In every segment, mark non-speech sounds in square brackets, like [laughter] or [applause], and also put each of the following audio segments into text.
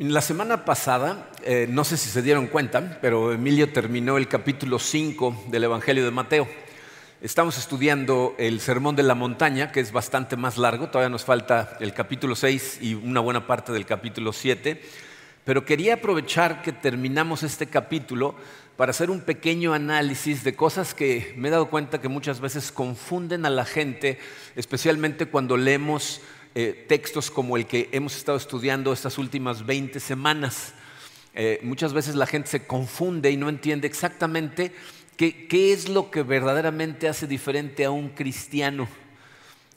La semana pasada, eh, no sé si se dieron cuenta, pero Emilio terminó el capítulo 5 del Evangelio de Mateo. Estamos estudiando el Sermón de la Montaña, que es bastante más largo, todavía nos falta el capítulo 6 y una buena parte del capítulo 7, pero quería aprovechar que terminamos este capítulo para hacer un pequeño análisis de cosas que me he dado cuenta que muchas veces confunden a la gente, especialmente cuando leemos eh, textos como el que hemos estado estudiando estas últimas 20 semanas. Eh, muchas veces la gente se confunde y no entiende exactamente qué, es lo que verdaderamente hace diferente a un cristiano.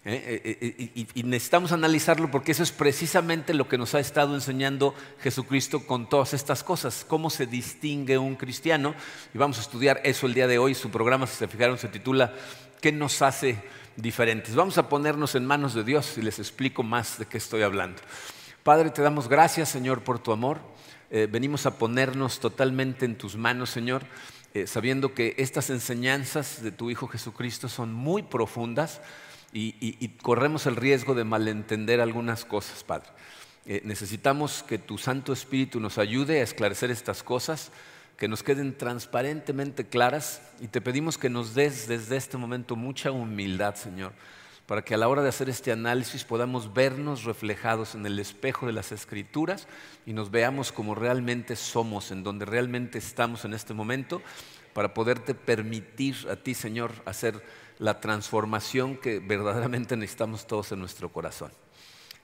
Eh, y, necesitamos analizarlo porque eso es precisamente lo que nos ha estado enseñando Jesucristo con todas estas cosas, cómo se distingue un cristiano. Y vamos a estudiar eso el día de hoy. Su programa, si se fijaron, se titula ¿Qué nos hace diferentes. Vamos a ponernos en manos de Dios y les explico más de qué estoy hablando. Padre, te damos gracias, Señor, por tu amor. Eh, venimos a ponernos totalmente en tus manos, Señor, eh, sabiendo que estas enseñanzas de tu Hijo Jesucristo son muy profundas y, corremos el riesgo de malentender algunas cosas, Padre. Eh, necesitamos que tu Santo Espíritu nos ayude a esclarecer estas cosas que nos queden transparentemente claras y te pedimos que nos des desde este momento mucha humildad, Señor, para que a la hora de hacer este análisis podamos vernos reflejados en el espejo de las escrituras y nos veamos como realmente somos, en donde realmente estamos en este momento, para poderte permitir a ti, Señor, hacer la transformación que verdaderamente necesitamos todos en nuestro corazón.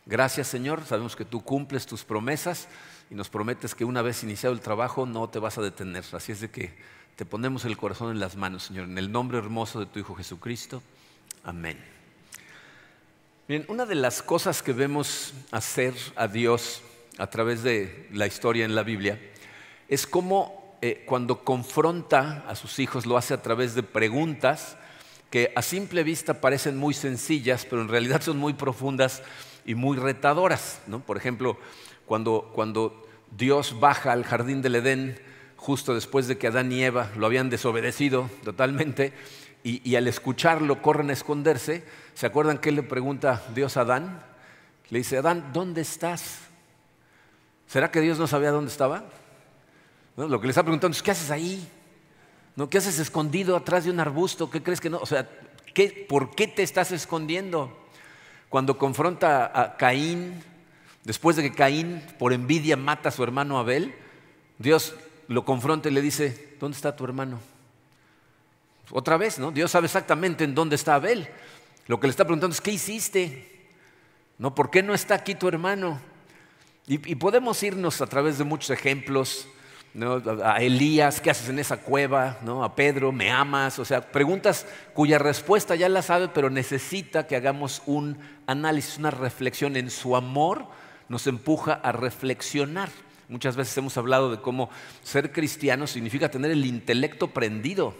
Gracias, Señor, sabemos que tú cumples tus promesas y nos prometes que una vez iniciado el trabajo no te vas a detener. Así es de que te ponemos el corazón en las manos, Señor, en el nombre hermoso de tu Hijo Jesucristo. Amén. Bien, una de las cosas que vemos hacer a Dios a través de la historia en la Biblia es cómo eh, cuando confronta a sus hijos lo hace a través de preguntas que a simple vista parecen muy sencillas, pero en realidad son muy profundas y muy retadoras. ¿no? Por ejemplo, cuando, cuando Dios baja al jardín del Edén, justo después de que Adán y Eva lo habían desobedecido totalmente, y, al escucharlo corren a esconderse, ¿se acuerdan que le pregunta Dios a Adán? Le dice, Adán, ¿dónde estás? ¿Será que Dios no sabía dónde estaba? Lo que le está preguntando es, ¿qué haces ahí? ¿No? ¿Qué haces escondido atrás de un arbusto? ¿Qué crees que no? O sea, ¿por qué te estás escondiendo? Cuando confronta a Caín, Después de que Caín por envidia mata a su hermano Abel, Dios lo confronta y le dice, ¿dónde está tu hermano? Otra vez, ¿no? Dios sabe exactamente en dónde está Abel. Lo que le está preguntando es, ¿qué hiciste? ¿No? ¿Por qué no está aquí tu hermano? Y, podemos irnos a través de muchos ejemplos, a Elías, ¿qué haces en esa cueva? ¿No? A Pedro, ¿me amas? O sea, preguntas cuya respuesta ya la sabe, pero necesita que hagamos un análisis, una reflexión en su amor nos empuja a reflexionar. Muchas veces hemos hablado de cómo ser cristiano significa tener el intelecto prendido.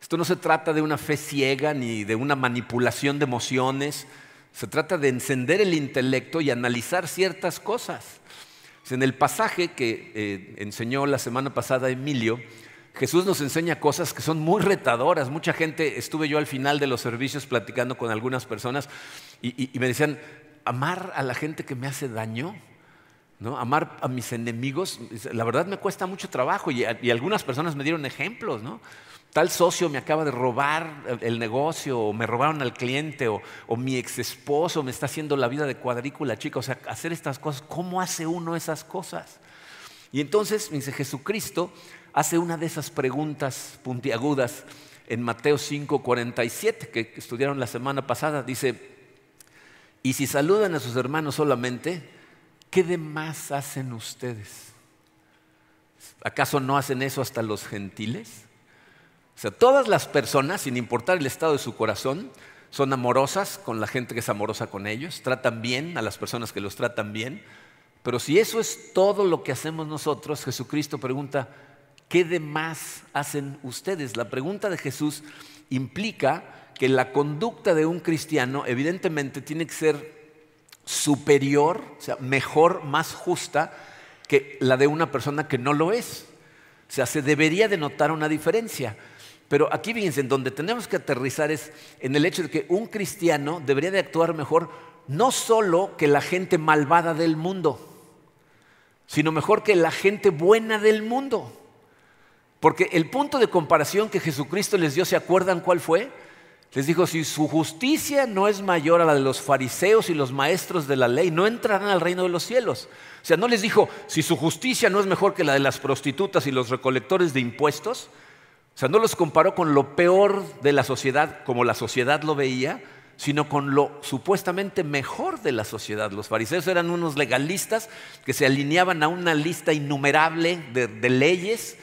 Esto no se trata de una fe ciega ni de una manipulación de emociones, se trata de encender el intelecto y analizar ciertas cosas. En el pasaje que eh, enseñó la semana pasada Emilio, Jesús nos enseña cosas que son muy retadoras. Mucha gente, estuve yo al final de los servicios platicando con algunas personas y me decían, amar a la gente que me hace daño, ¿no? amar a mis enemigos, la verdad me cuesta mucho trabajo y, algunas personas me dieron ejemplos. ¿no? Tal socio me acaba de robar el negocio, o me robaron al cliente, o, mi ex esposo me está haciendo la vida de cuadrícula, chica. O sea, hacer estas cosas, ¿cómo hace uno esas cosas? Y entonces, dice Jesucristo, hace una de esas preguntas puntiagudas en Mateo 5:47 que estudiaron la semana pasada. Dice, y si saludan a sus hermanos solamente, ¿qué demás hacen ustedes? ¿Acaso no hacen eso hasta los gentiles? O sea, todas las personas, sin importar el estado de su corazón, son amorosas con la gente que es amorosa con ellos, tratan bien a las personas que los tratan bien. Pero si eso es todo lo que hacemos nosotros, Jesucristo pregunta, ¿qué demás hacen ustedes? La pregunta de Jesús implica que la conducta de un cristiano evidentemente tiene que ser superior, o sea, mejor, más justa que la de una persona que no lo es. O sea, se debería de notar una diferencia. Pero aquí fíjense, en donde tenemos que aterrizar es en el hecho de que un cristiano debería de actuar mejor no solo que la gente malvada del mundo. sino mejor que la gente buena del mundo. Porque el punto de comparación que Jesucristo les dio, ¿se acuerdan cuál fue? Les dijo, si su justicia no es mayor a la de los fariseos y los maestros de la ley, no entrarán al reino de los cielos. O sea, no les dijo, si su justicia no es mejor que la de las prostitutas y los recolectores de impuestos. O sea, no los comparó con lo peor de la sociedad, como la sociedad lo veía, sino con lo supuestamente mejor de la sociedad. Los fariseos eran unos legalistas que se alineaban a una lista innumerable de, leyes.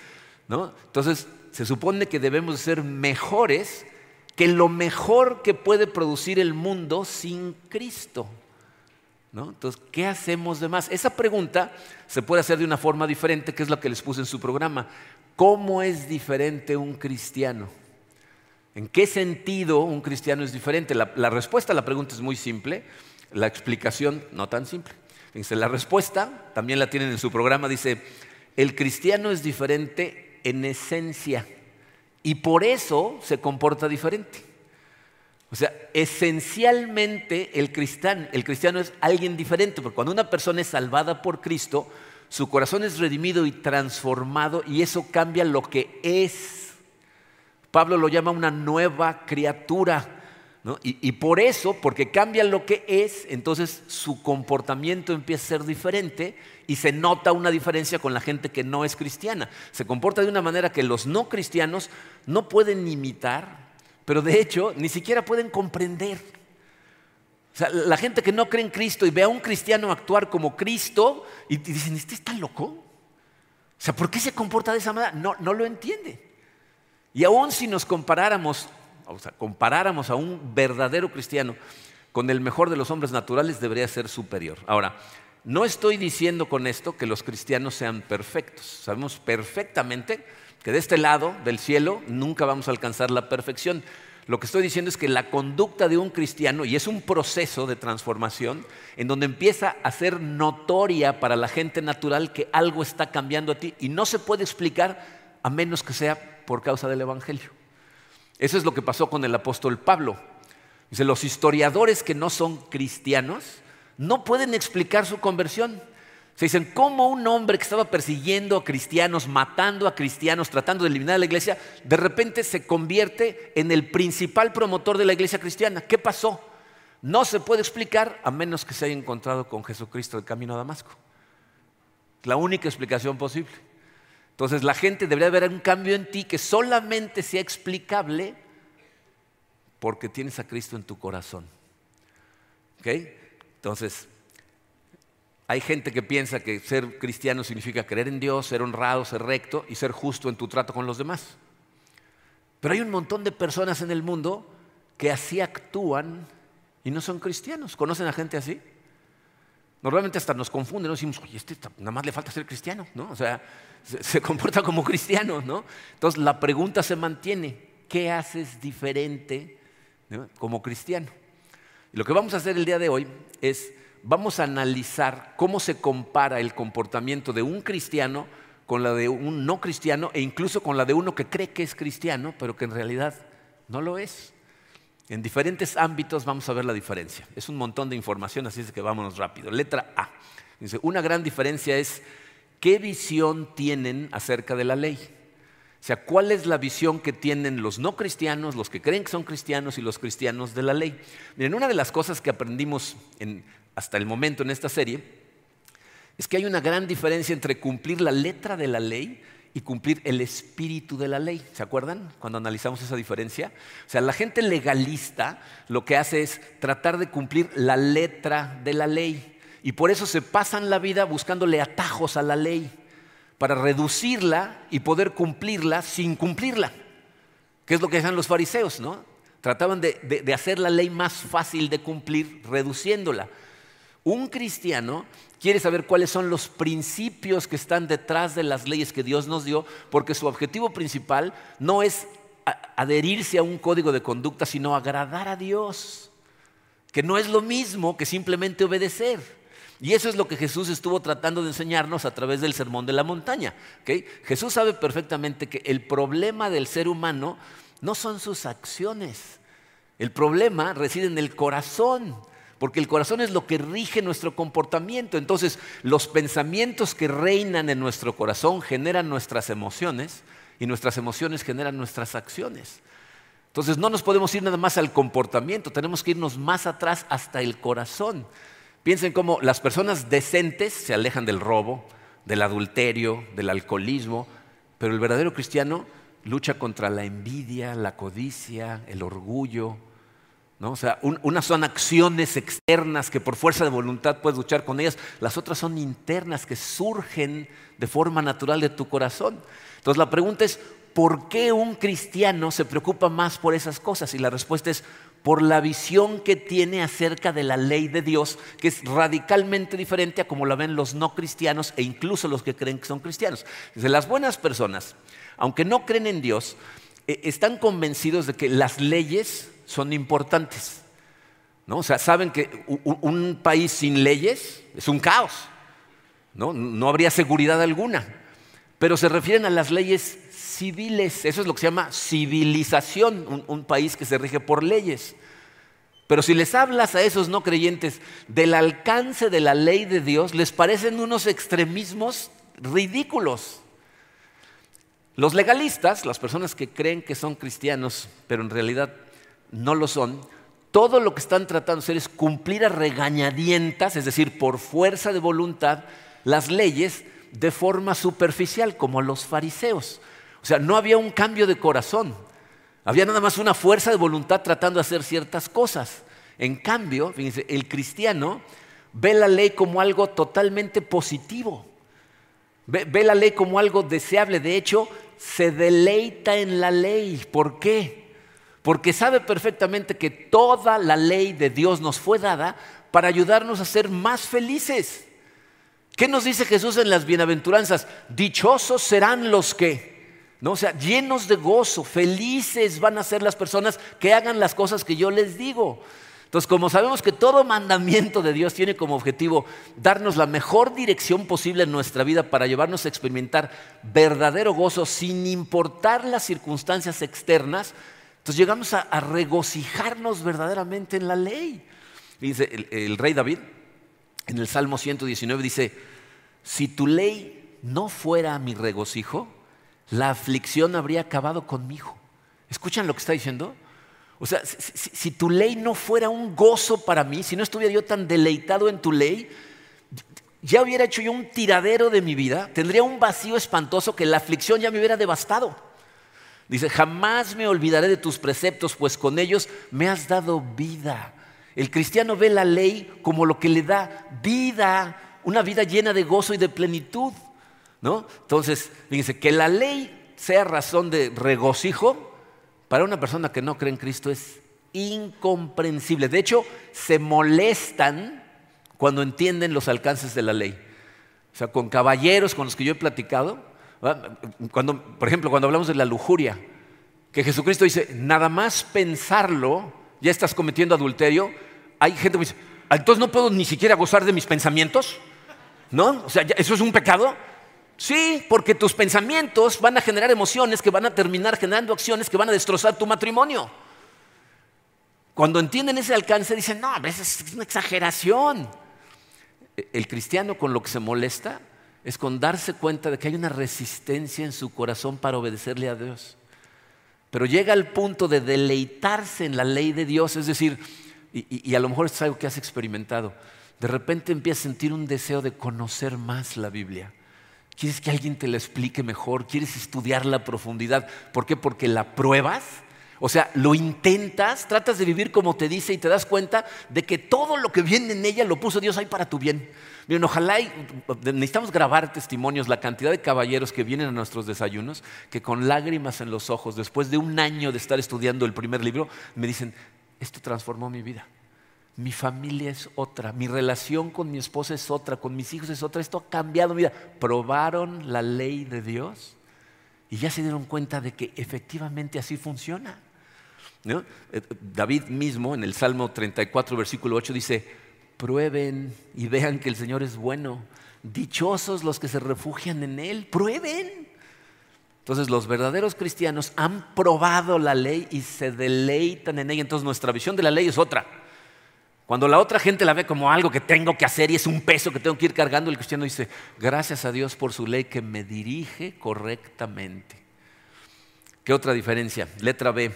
Entonces, se supone que debemos ser mejores que lo mejor que puede producir el mundo sin Cristo. Entonces, ¿qué hacemos de más? Esa pregunta se puede hacer de una forma diferente, que es lo que les puse en su programa. ¿Cómo es diferente un cristiano? ¿En qué sentido un cristiano es diferente? La, respuesta a la pregunta es muy simple, la explicación no tan simple. la respuesta, también la tienen en su programa, dice, el cristiano es diferente en esencia y por eso se comporta diferente. O sea, esencialmente el cristiano, el cristiano es alguien diferente, porque cuando una persona es salvada por Cristo, su corazón es redimido y transformado y eso cambia lo que es Pablo lo llama una nueva criatura. Y, por eso, porque cambia lo que es, entonces su comportamiento empieza a ser diferente y se nota una diferencia con la gente que no es cristiana. Se comporta de una manera que los no cristianos no pueden imitar, pero de hecho ni siquiera pueden comprender. O sea, la gente que no cree en Cristo y ve a un cristiano actuar como Cristo y dicen, ¿este está loco? O sea, ¿por qué se comporta de esa manera? No, no lo entiende. Y aún si nos comparáramos, o sea, comparáramos a un verdadero cristiano con el mejor de los hombres naturales, debería ser superior. Ahora, no estoy diciendo con esto que los cristianos sean perfectos. Sabemos perfectamente que de este lado del cielo nunca vamos a alcanzar la perfección. Lo que estoy diciendo es que la conducta de un cristiano, y es un proceso de transformación, en donde empieza a ser notoria para la gente natural que algo está cambiando a ti y no se puede explicar a menos que sea por causa del Evangelio. Eso es lo que pasó con el apóstol Pablo. Dice, los historiadores que no son cristianos no pueden explicar su conversión. Se dicen, ¿cómo un hombre que estaba persiguiendo a cristianos, matando a cristianos, tratando de eliminar a la iglesia, de repente se convierte en el principal promotor de la iglesia cristiana? ¿Qué pasó? No se puede explicar a menos que se haya encontrado con Jesucristo el camino a Damasco. La única explicación posible. Entonces la gente debería ver un cambio en ti que solamente sea explicable porque tienes a Cristo en tu corazón. ¿Ok? Entonces, hay gente que piensa que ser cristiano significa creer en Dios, ser honrado, ser recto y ser justo en tu trato con los demás. Pero hay un montón de personas en el mundo que así actúan y no son cristianos. ¿Conocen a gente así? Normalmente hasta nos confunden, ¿no? decimos, oye, este nada más le falta ser cristiano, ¿no? O sea, [laughs] se, comporta como cristiano, ¿no? Entonces la pregunta se mantiene, ¿qué haces diferente como cristiano? Y lo que vamos a hacer el día de hoy es, vamos a analizar cómo se compara el comportamiento de un cristiano con la de un no cristiano e incluso con la de uno que cree que es cristiano, pero que en realidad no lo es. En diferentes ámbitos vamos a ver la diferencia. Es un montón de información, así es que vámonos rápido. Letra A. Dice, una gran diferencia es qué visión tienen acerca de la ley. O sea, ¿cuál es la visión que tienen los no cristianos, los que creen que son cristianos y los cristianos de la ley? Miren, una de las cosas que aprendimos hasta el momento en esta serie es que hay una gran diferencia entre cumplir la letra de la ley y cumplir el espíritu de la ley. ¿Se acuerdan cuando analizamos esa diferencia? O sea, la gente legalista lo que hace es tratar de cumplir la letra de la ley y por eso se pasan la vida buscándole atajos a la ley para reducirla y poder cumplirla sin cumplirla, que es lo que hacían los fariseos, ¿no? Trataban de, de hacer la ley más fácil de cumplir reduciéndola. Un cristiano quiere saber cuáles son los principios que están detrás de las leyes que Dios nos dio, porque su objetivo principal no es adherirse a un código de conducta, sino agradar a Dios, que no es lo mismo que simplemente obedecer. Y eso es lo que Jesús estuvo tratando de enseñarnos a través del Sermón de la Montaña. Jesús sabe perfectamente que el problema del ser humano no son sus acciones, el problema reside en el corazón. Porque el corazón es lo que rige nuestro comportamiento. Entonces, los pensamientos que reinan en nuestro corazón generan nuestras emociones y nuestras emociones generan nuestras acciones. Entonces, no nos podemos ir nada más al comportamiento, tenemos que irnos más atrás hasta el corazón. Piensen cómo las personas decentes se alejan del robo, del adulterio, del alcoholismo, pero el verdadero cristiano lucha contra la envidia, la codicia, el orgullo, o sea, unas son acciones externas que por fuerza de voluntad puedes luchar con ellas, las otras son internas que surgen de forma natural de tu corazón. Entonces la pregunta es, ¿por qué un cristiano se preocupa más por esas cosas? Y la respuesta es, por la visión que tiene acerca de la ley de Dios, que es radicalmente diferente a como la ven los no cristianos e incluso los que creen que son cristianos. Desde las buenas personas, aunque no creen en Dios, eh, están convencidos de que las leyes son importantes. ¿no? O sea, saben que un país sin leyes es un caos. ¿no? no habría seguridad alguna. Pero se refieren a las leyes civiles. Eso es lo que se llama civilización, un, un país que se rige por leyes. Pero si les hablas a esos no creyentes del alcance de la ley de Dios, les parecen unos extremismos ridículos. Los legalistas, las personas que creen que son cristianos, pero en realidad no lo son, todo lo que están tratando de hacer es cumplir a regañadientas, es decir, por fuerza de voluntad, las leyes de forma superficial, como los fariseos. O sea, no había un cambio de corazón, había nada más una fuerza de voluntad tratando de hacer ciertas cosas. En cambio, fíjense, el cristiano ve la ley como algo totalmente positivo, ve, ve la ley como algo deseable, de hecho, se deleita en la ley. ¿Por qué? Porque sabe perfectamente que toda la ley de Dios nos fue dada para ayudarnos a ser más felices. ¿Qué nos dice Jesús en las bienaventuranzas? Dichosos serán los que, ¿no? O sea, llenos de gozo, felices van a ser las personas que hagan las cosas que yo les digo. Entonces, como sabemos que todo mandamiento de Dios tiene como objetivo darnos la mejor dirección posible en nuestra vida para llevarnos a experimentar verdadero gozo sin importar las circunstancias externas, entonces llegamos a, regocijarnos verdaderamente en la ley. dice el, rey David en el Salmo 119 dice, si tu ley no fuera mi regocijo, la aflicción habría acabado conmigo. ¿Escuchan lo que está diciendo? O sea, si, tu ley no fuera un gozo para mí, si no estuviera yo tan deleitado en tu ley, ya hubiera hecho yo un tiradero de mi vida, tendría un vacío espantoso que la aflicción ya me hubiera devastado. Dice, jamás me olvidaré de tus preceptos, pues con ellos me has dado vida. El cristiano ve la ley como lo que le da vida, una vida llena de gozo y de plenitud. ¿no? Entonces, fíjense, que la ley sea razón de regocijo, para una persona que no cree en Cristo es incomprensible. De hecho, se molestan cuando entienden los alcances de la ley. O sea, con caballeros con los que yo he platicado, cuando, por ejemplo, cuando hablamos de la lujuria, que Jesucristo dice, nada más pensarlo, ya estás cometiendo adulterio, hay gente que dice, ah, entonces no puedo ni siquiera gozar de mis pensamientos, ¿no? O sea, ¿eso es un pecado? Sí, porque tus pensamientos van a generar emociones que van a terminar generando acciones que van a destrozar tu matrimonio. Cuando entienden ese alcance dicen, no, a veces es una exageración. El cristiano con lo que se molesta es con darse cuenta de que hay una resistencia en su corazón para obedecerle a Dios. Pero llega al punto de deleitarse en la ley de Dios, es decir, y, a lo mejor es algo que has experimentado, de repente empiezas a sentir un deseo de conocer más la Biblia. Quieres que alguien te la explique mejor, quieres estudiar la profundidad. ¿Por qué? Porque la pruebas, o sea, lo intentas, tratas de vivir como te dice y te das cuenta de que todo lo que viene en ella lo puso Dios ahí para tu bien. Miren, ojalá necesitamos grabar testimonios, la cantidad de caballeros que vienen a nuestros desayunos, que con lágrimas en los ojos, después de un año de estar estudiando el primer libro, me dicen, esto transformó mi vida. Mi familia es otra, mi relación con mi esposa es otra, con mis hijos es otra, esto ha cambiado mi vida. Probaron la ley de Dios y ya se dieron cuenta de que efectivamente así funciona. Eh, David mismo en el Salmo 34, versículo 8 dice, prueben y vean que el Señor es bueno. Dichosos los que se refugian en Él, prueben. Entonces los verdaderos cristianos han probado la ley y se deleitan en ella. Entonces nuestra visión de la ley es otra. Cuando la otra gente la ve como algo que tengo que hacer y es un peso que tengo que ir cargando, el cristiano dice, gracias a Dios por su ley que me dirige correctamente. ¿Qué otra diferencia? Letra B.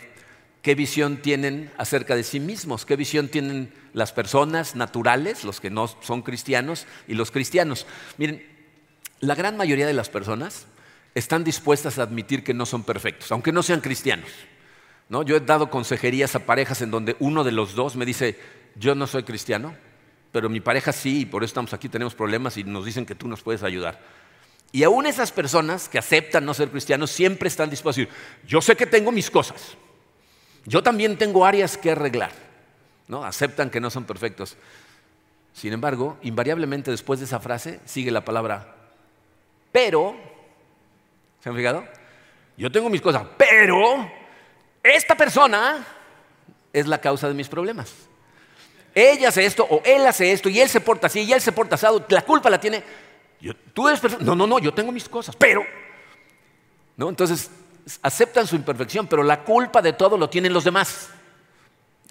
¿Qué visión tienen acerca de sí mismos? ¿Qué visión tienen las personas naturales, los que no son cristianos, y los cristianos? Miren, la gran mayoría de las personas están dispuestas a admitir que no son perfectos, aunque no sean cristianos. ¿no? Yo he dado consejerías a parejas en donde uno de los dos me dice, yo no soy cristiano, pero mi pareja sí, y por eso estamos aquí, tenemos problemas y nos dicen que tú nos puedes ayudar. Y aún esas personas que aceptan no ser cristianos siempre están dispuestos a decir, yo sé que tengo mis cosas, yo también tengo áreas que arreglar, ¿no? Aceptan que no son perfectos. Sin embargo, invariablemente después de esa frase sigue la palabra pero, ¿se han fijado? Yo tengo mis cosas, pero esta persona es la causa de mis problemas. Ella hace esto o él hace esto y él se porta así y él se porta asado. La culpa la tiene. tú eres. No, no, no, yo tengo mis cosas, pero. ¿no? Entonces, aceptan su imperfección, pero la culpa de todo lo tienen los demás.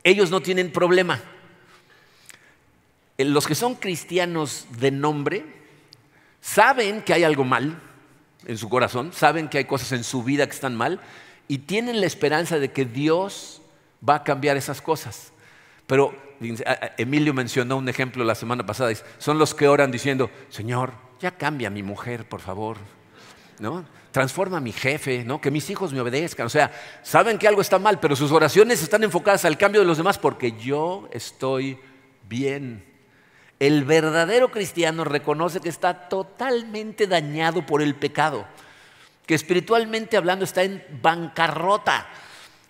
Ellos no tienen problema. Los que son cristianos de nombre saben que hay algo mal en su corazón, saben que hay cosas en su vida que están mal y tienen la esperanza de que Dios va a cambiar esas cosas. Pero Emilio mencionó un ejemplo la semana pasada, son los que oran diciendo, Señor, ya cambia mi mujer, por favor, ¿no? Transforma a mi jefe, ¿no? Que mis hijos me obedezcan. O sea, saben que algo está mal, pero sus oraciones están enfocadas al cambio de los demás porque yo estoy bien. El verdadero cristiano reconoce que está totalmente dañado por el pecado, que espiritualmente hablando está en bancarrota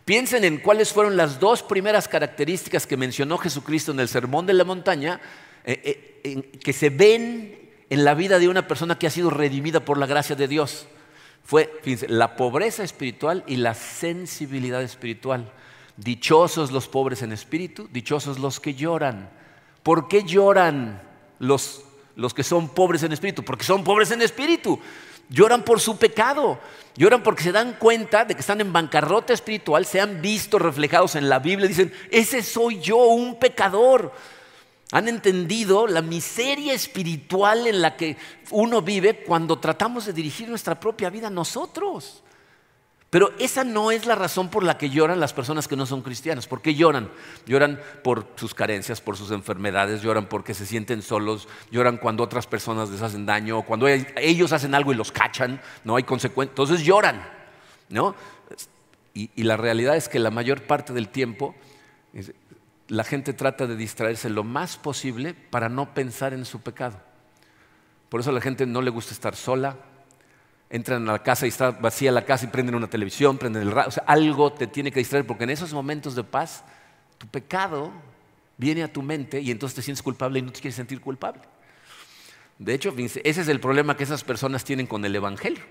Piensen en cuáles fueron las dos primeras características que mencionó Jesucristo en el Sermón de la Montaña, eh, eh, que se ven en la vida de una persona que ha sido redimida por la gracia de Dios. Fue, la pobreza espiritual y la sensibilidad espiritual. Dichosos los pobres en espíritu, dichosos los que lloran. ¿Por qué lloran los, los que son pobres en espíritu? Porque son pobres en espíritu. Lloran por su pecado. Lloran porque se dan cuenta de que están en bancarrota espiritual, se han visto reflejados en la Biblia, dicen, ese soy yo, un pecador. Han entendido la miseria espiritual en la que uno vive cuando tratamos de dirigir nuestra propia vida nosotros. Pero esa no es la razón por la que lloran las personas que no son cristianas. ¿Por qué lloran? Lloran por sus carencias, por sus enfermedades, lloran porque se sienten solos, lloran cuando otras personas les hacen daño, cuando ellos hacen algo y los cachan, no hay consecuencias. Entonces lloran, ¿no? Y, y, la realidad es que la mayor parte del tiempo la gente trata de distraerse lo más posible para no pensar en su pecado. Por eso a la gente no le gusta estar sola, entran a la casa y está vacía la casa y prenden una televisión, prenden el radio. O sea, algo te tiene que distraer porque en esos momentos de paz tu pecado viene a tu mente y entonces te sientes culpable y no te quieres sentir culpable. De hecho, ese es el problema que esas personas tienen con el Evangelio.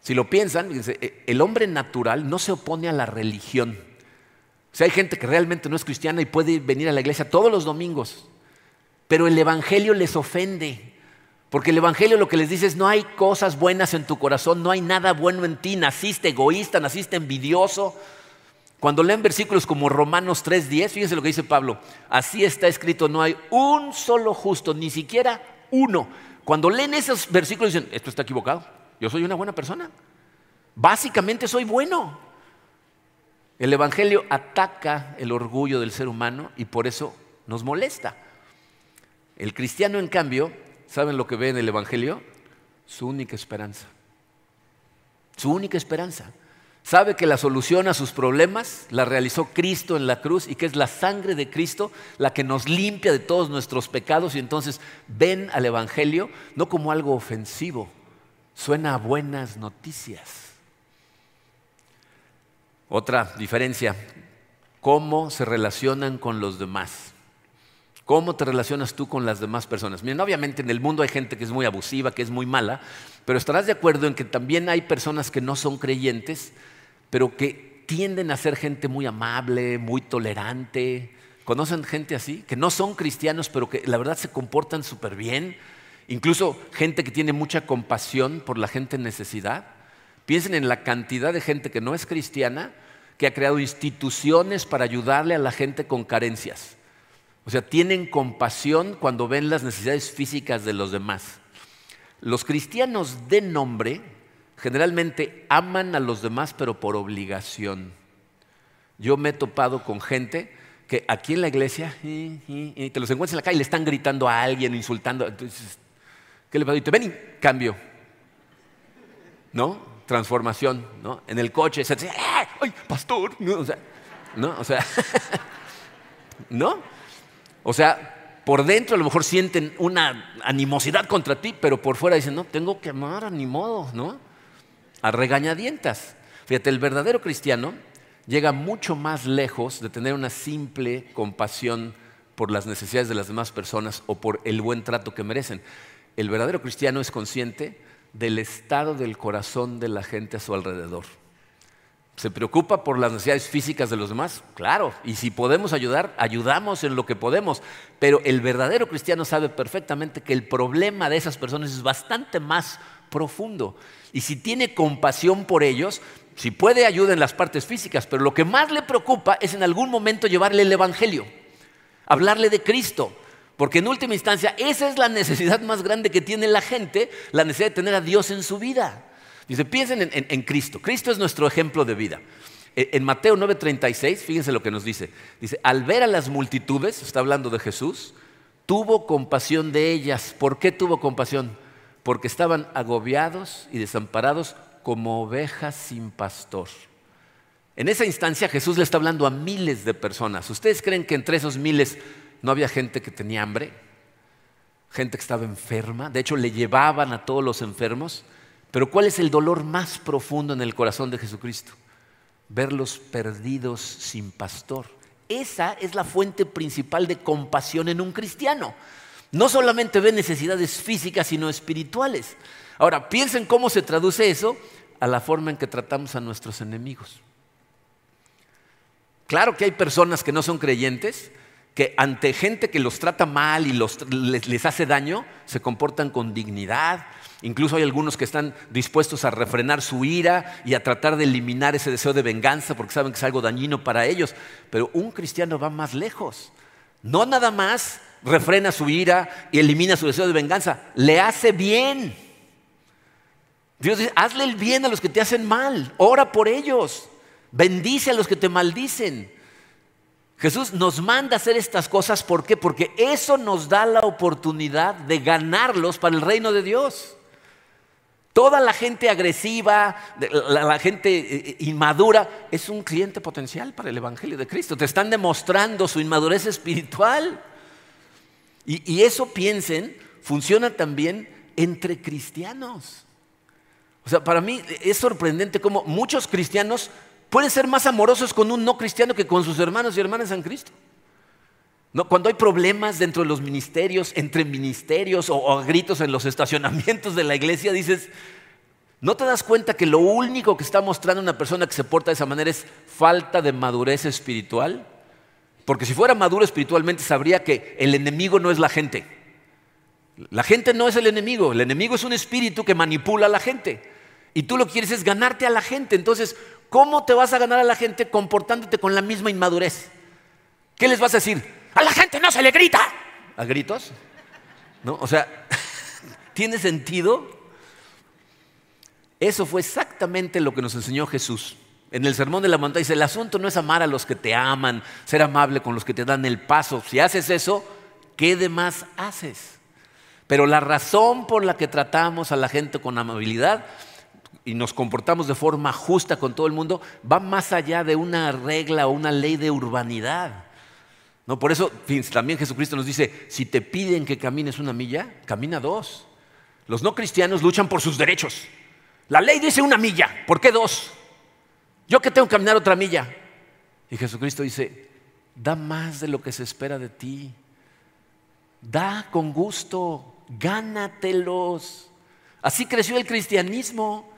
Si lo piensan, e, el hombre natural no se opone a la religión. Sea, hay gente que realmente no es cristiana y puede venir a la iglesia todos los domingos, pero el Evangelio les ofende. Porque el Evangelio lo que les dice es, no hay cosas buenas en tu corazón, no hay nada bueno en ti, naciste egoísta, naciste envidioso. Cuando leen versículos como Romanos 3.10, fíjense lo que dice Pablo, así está escrito, no hay un solo justo, ni siquiera uno. Cuando leen esos versículos dicen, esto está equivocado, yo soy una buena persona, básicamente soy bueno. El Evangelio ataca el orgullo del ser humano y por eso nos molesta. El cristiano, en cambio, ¿Saben lo que ve en el Evangelio? Su única esperanza. Su única esperanza. Sabe que la solución a sus problemas la realizó Cristo en la cruz y que es la sangre de Cristo la que nos limpia de todos nuestros pecados y entonces ven al Evangelio no como algo ofensivo, suena a buenas noticias. Otra diferencia, cómo se relacionan con los demás. ¿Cómo te relacionas tú con las demás personas? Miren, obviamente en el mundo hay gente que es muy abusiva, que es muy mala, pero estarás de acuerdo en que también hay personas que no son creyentes, pero que tienden a ser gente muy amable, muy tolerante. ¿Conocen gente así? Que no son cristianos, pero que la verdad se comportan súper bien. Incluso gente que tiene mucha compasión por la gente en necesidad. Piensen en la cantidad de gente que no es cristiana, que ha creado instituciones para ayudarle a la gente con carencias O sea, tienen compasión cuando ven las necesidades físicas de los demás. Los cristianos de nombre generalmente aman a los demás, pero por obligación. Yo me he topado con gente que aquí en la iglesia, y te los encuentras en la calle y le están gritando a alguien, insultando. ¿qué le pasa? Y te ven y cambio. ¿No? Transformación, ¿no? En el coche, se dice, ¡ay, pastor! No, o sea, ¿no? O sea, [laughs] ¿no? O sea, por dentro a lo mejor sienten una animosidad contra ti, pero por fuera dicen, no, tengo que amar, ni modo, ¿no? A regañadientas. Fíjate, el verdadero cristiano llega mucho más lejos de tener una simple compasión por las necesidades de las demás personas o por el buen trato que merecen. El verdadero cristiano es consciente del estado del corazón de la gente a su alrededor. ¿Se preocupa por las necesidades físicas de los demás? Claro, y si podemos ayudar, ayudamos en lo que podemos. Pero el verdadero cristiano sabe perfectamente que el problema de esas personas es bastante más profundo. Y si tiene compasión por ellos, si puede, ayuda en las partes físicas, pero lo que más le preocupa es en algún momento llevarle el Evangelio, hablarle de Cristo, porque en última instancia esa es la necesidad más grande que tiene la gente, la necesidad de tener a Dios en su vida. Dice, piensen en, en Cristo, Cristo es nuestro ejemplo de vida. E, en Mateo 9:36, fíjense lo que nos dice. Dice, al ver a las multitudes, está hablando de Jesús, tuvo compasión de ellas. ¿Por qué tuvo compasión? Porque estaban agobiados y desamparados como ovejas sin pastor. En esa instancia Jesús le está hablando a miles de personas. ¿Ustedes creen que entre esos miles no había gente que tenía hambre? Gente que estaba enferma. De hecho, le llevaban a todos los enfermos. Pero ¿cuál es el dolor más profundo en el corazón de Jesucristo? Verlos perdidos sin pastor. Esa es la fuente principal de compasión en un cristiano. No solamente ve necesidades físicas, sino espirituales. Ahora, piensen cómo se traduce eso a la forma en que tratamos a nuestros enemigos. Claro que hay personas que no son creyentes, que ante gente que los trata mal y les, hace daño, se comportan con dignidad. Incluso hay algunos que están dispuestos a refrenar su ira y a tratar de eliminar ese deseo de venganza porque saben que es algo dañino para ellos. Pero un cristiano va más lejos. No nada más refrena su ira y elimina su deseo de venganza, le hace bien. Dios dice, hazle el bien a los que te hacen mal, ora por ellos, bendice a los que te maldicen. Jesús nos manda a hacer estas cosas, ¿por qué? Porque eso nos da la oportunidad de ganarlos para el reino de Dios. Toda la gente agresiva, la, gente eh, eh, inmadura, es un cliente potencial para el Evangelio de Cristo. Te están demostrando su inmadurez espiritual. y eso, piensen, funciona también entre cristianos. O sea, para mí es sorprendente cómo muchos cristianos pueden ser más amorosos con un no cristiano que con sus hermanos y hermanas en Cristo. Cuando hay problemas dentro de los ministerios, entre ministerios o, a gritos en los estacionamientos de la iglesia, dices, ¿no te das cuenta que lo único que está mostrando una persona que se porta de esa manera es falta de madurez espiritual? Porque si fuera maduro espiritualmente sabría que el enemigo no es la gente. La gente no es el enemigo, el enemigo es un espíritu que manipula a la gente. Y tú lo que quieres es ganarte a la gente. Entonces, ¿cómo te vas a ganar a la gente comportándote con la misma inmadurez? ¿Qué les vas a decir? A la gente no se le grita. ¿A gritos? ¿No? O sea, [laughs] ¿tiene sentido? Eso fue exactamente lo que nos enseñó Jesús. En el sermón de la montaña dice, el asunto no es amar a los que te aman, ser amable con los que te dan el paso. Si haces eso, ¿qué demás haces? Pero la razón por la que tratamos a la gente con amabilidad y nos comportamos de forma justa con todo el mundo va más allá de una regla o una ley de urbanidad. No, por eso también Jesucristo nos dice, si te piden que camines una milla, camina dos. Los no cristianos luchan por sus derechos. La ley dice una milla, ¿por qué dos? Yo que tengo que caminar otra milla. Y Jesucristo dice, da más de lo que se espera de ti. Da con gusto, gánatelos. Así creció el cristianismo.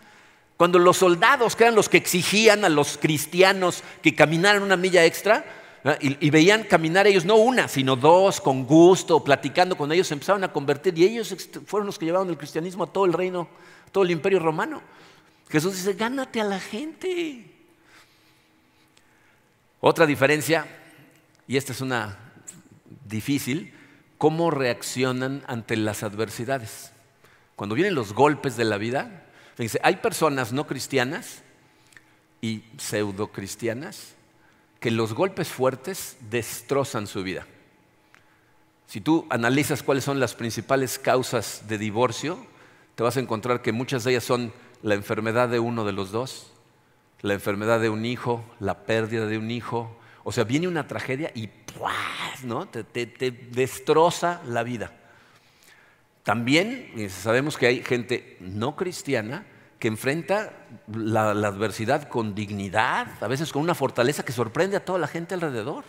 Cuando los soldados, que eran los que exigían a los cristianos que caminaran una milla extra, y, veían caminar ellos no una, sino dos, con gusto, platicando con ellos, se empezaron a convertir y ellos fueron los que llevaron el cristianismo a todo el reino, todo el imperio romano. Jesús dice, gánate a la gente. Otra diferencia, y esta es una difícil cómo reaccionan ante las adversidades. Cuando vienen los golpes de la vida, fíjense, hay personas no cristianas y pseudo cristianas que los golpes fuertes destrozan su vida. Si tú analizas cuáles son las principales causas de divorcio, te vas a encontrar que muchas de ellas son la enfermedad de uno de los dos, la enfermedad de un hijo, la pérdida de un hijo. O sea, viene una tragedia y ¿no? te, te destroza la vida. También sabemos que hay gente no cristiana que enfrenta la, adversidad con dignidad, a veces con una fortaleza que sorprende a toda la gente alrededor.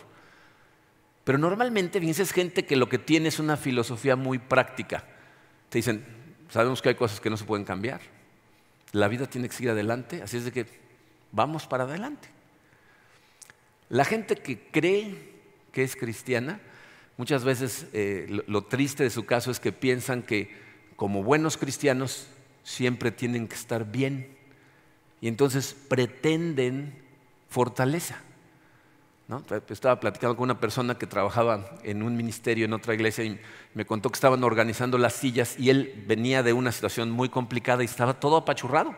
Pero normalmente, fíjense, es gente que lo que tiene es una filosofía muy práctica. Te dicen, sabemos que hay cosas que no se pueden cambiar. La vida tiene que seguir adelante, así es de que vamos para adelante. La gente que cree que es cristiana, muchas veces eh, lo triste de su caso es que piensan que como buenos cristianos siempre tienen que estar bien. Y entonces pretenden fortaleza. Estaba platicando con una persona que trabajaba en un ministerio en otra iglesia y me contó que estaban organizando las sillas y él venía de una situación muy complicada y estaba todo apachurrado.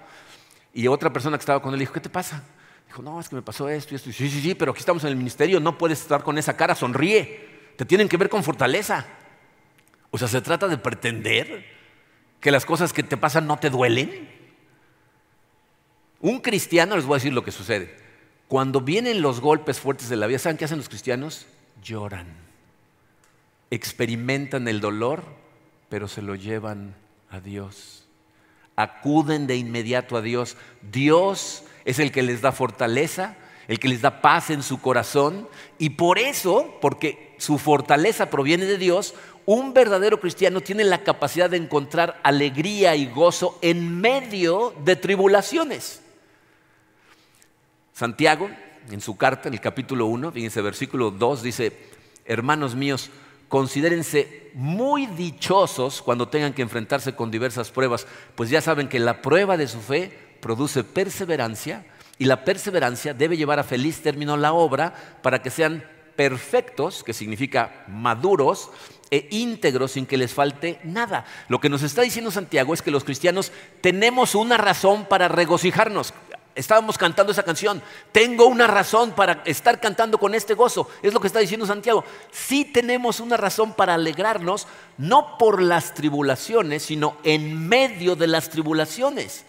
Y otra persona que estaba con él dijo, ¿qué te pasa? Dijo, no, es que me pasó esto y esto. sí, sí, sí, pero aquí estamos en el ministerio, no puedes estar con esa cara, sonríe. Te tienen que ver con fortaleza. O sea, se trata de pretender que las cosas que te pasan no te duelen? Un cristiano, les voy a decir lo que sucede. Cuando vienen los golpes fuertes de la vida, ¿saben qué hacen los cristianos? Lloran. Experimentan el dolor, pero se lo llevan a Dios. Acuden de inmediato a Dios. Dios es el que les da fortaleza, el que les da paz en su corazón. Y por eso, porque su fortaleza proviene de Dios, un verdadero cristiano tiene la capacidad de encontrar alegría y gozo en medio de tribulaciones. Santiago, en su carta, en el capítulo 1, fíjense, versículo 2, dice, hermanos míos, considérense muy dichosos cuando tengan que enfrentarse con diversas pruebas, pues ya saben que la prueba de su fe produce perseverancia y la perseverancia debe llevar a feliz término la obra para que sean perfectos, que significa maduros, e íntegros sin que les falte nada. Lo que nos está diciendo Santiago es que los cristianos tenemos una razón para regocijarnos. Estábamos cantando esa canción. Tengo una razón para estar cantando con este gozo. Es lo que está diciendo Santiago. Sí tenemos una razón para alegrarnos, no por las tribulaciones, sino en medio de las tribulaciones.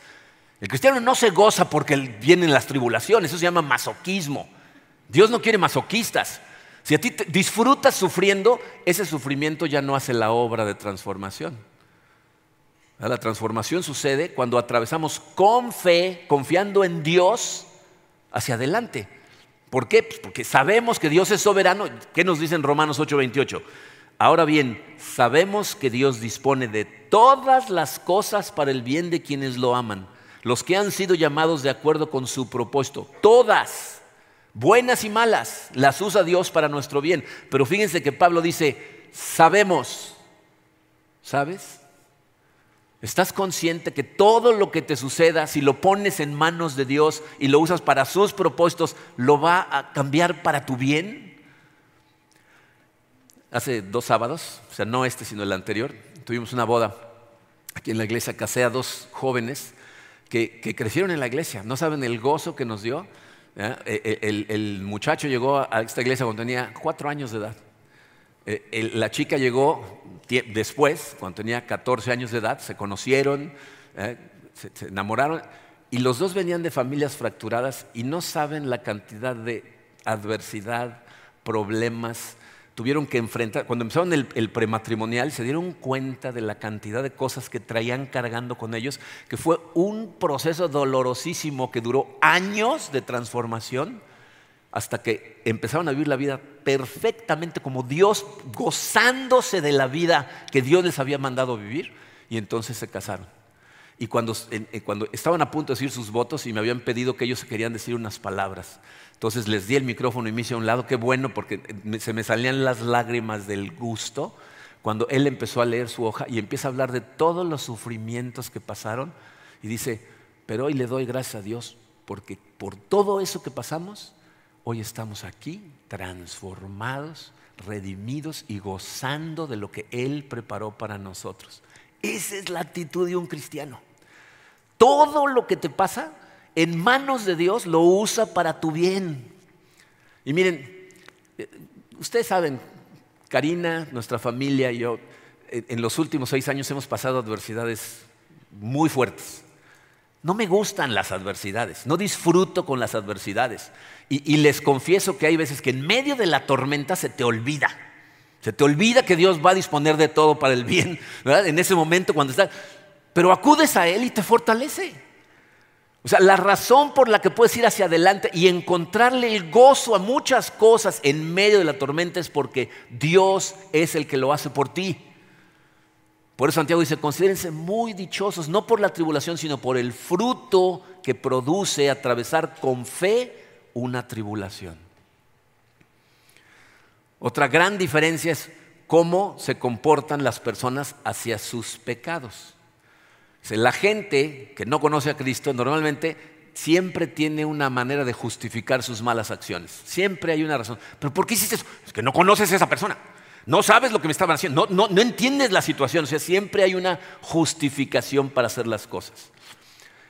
El cristiano no se goza porque vienen las tribulaciones. Eso se llama masoquismo. Dios no quiere masoquistas. Si a ti disfrutas sufriendo, ese sufrimiento ya no hace la obra de transformación. La transformación sucede cuando atravesamos con fe, confiando en Dios, hacia adelante. ¿Por qué? Pues porque sabemos que Dios es soberano. ¿Qué nos dice en Romanos 8:28? Ahora bien, sabemos que Dios dispone de todas las cosas para el bien de quienes lo aman, los que han sido llamados de acuerdo con su propósito. Todas buenas y malas, las usa Dios para nuestro bien. Pero fíjense que Pablo dice, sabemos, ¿sabes? ¿Estás consciente que todo lo que te suceda, si lo pones en manos de Dios y lo usas para sus propósitos, lo va a cambiar para tu bien? Hace dos sábados, o sea, no este, sino el anterior, tuvimos una boda aquí en la iglesia, casé a dos jóvenes que, que crecieron en la iglesia. No saben el gozo que nos dio e, e, el, muchacho llegó a esta iglesia cuando tenía cuatro años de edad. E, la chica llegó después, cuando tenía 14 años de edad, se conocieron, se enamoraron y los dos venían de familias fracturadas y no saben la cantidad de adversidad, problemas, tuvieron que enfrentar, cuando empezaron el, prematrimonial, se dieron cuenta de la cantidad de cosas que traían cargando con ellos, que fue un proceso dolorosísimo que duró años de transformación hasta que empezaron a vivir la vida perfectamente como Dios, gozándose de la vida que Dios les había mandado vivir, y entonces se casaron. Y cuando, cuando estaban a punto de decir sus votos y me habían pedido que ellos querían decir unas palabras, entonces les di el micrófono y me hice a un lado, qué bueno, porque se me salían las lágrimas del gusto cuando él empezó a leer su hoja y empieza a hablar de todos los sufrimientos que pasaron y dice, pero hoy le doy gracias a Dios porque por todo eso que pasamos, hoy estamos aquí transformados, redimidos y gozando de lo que Él preparó para nosotros. Esa es la actitud de un cristiano. Todo lo que te pasa en manos de Dios lo usa para tu bien. Y miren, ustedes saben, Karina, nuestra familia y yo, en los últimos seis años hemos pasado adversidades muy fuertes. No me gustan las adversidades, no disfruto con las adversidades. Y, les confieso que hay veces que en medio de la tormenta se te olvida. Se te olvida que Dios va a disponer de todo para el bien, En ese momento cuando estás... Pero acudes a Él y te fortalece. O sea, la razón por la que puedes ir hacia adelante y encontrarle el gozo a muchas cosas en medio de la tormenta es porque Dios es el que lo hace por ti. Por eso Santiago dice, considérense muy dichosos, no por la tribulación, sino por el fruto que produce atravesar con fe una tribulación. Otra gran diferencia es cómo se comportan las personas hacia sus pecados. La gente que no conoce a Cristo normalmente siempre tiene una manera de justificar sus malas acciones. Siempre hay una razón. ¿Pero por qué hiciste eso? Es que no conoces a esa persona. No sabes lo que me estaban haciendo, no, no, entiendes la situación, o sea, siempre hay una justificación para hacer las cosas.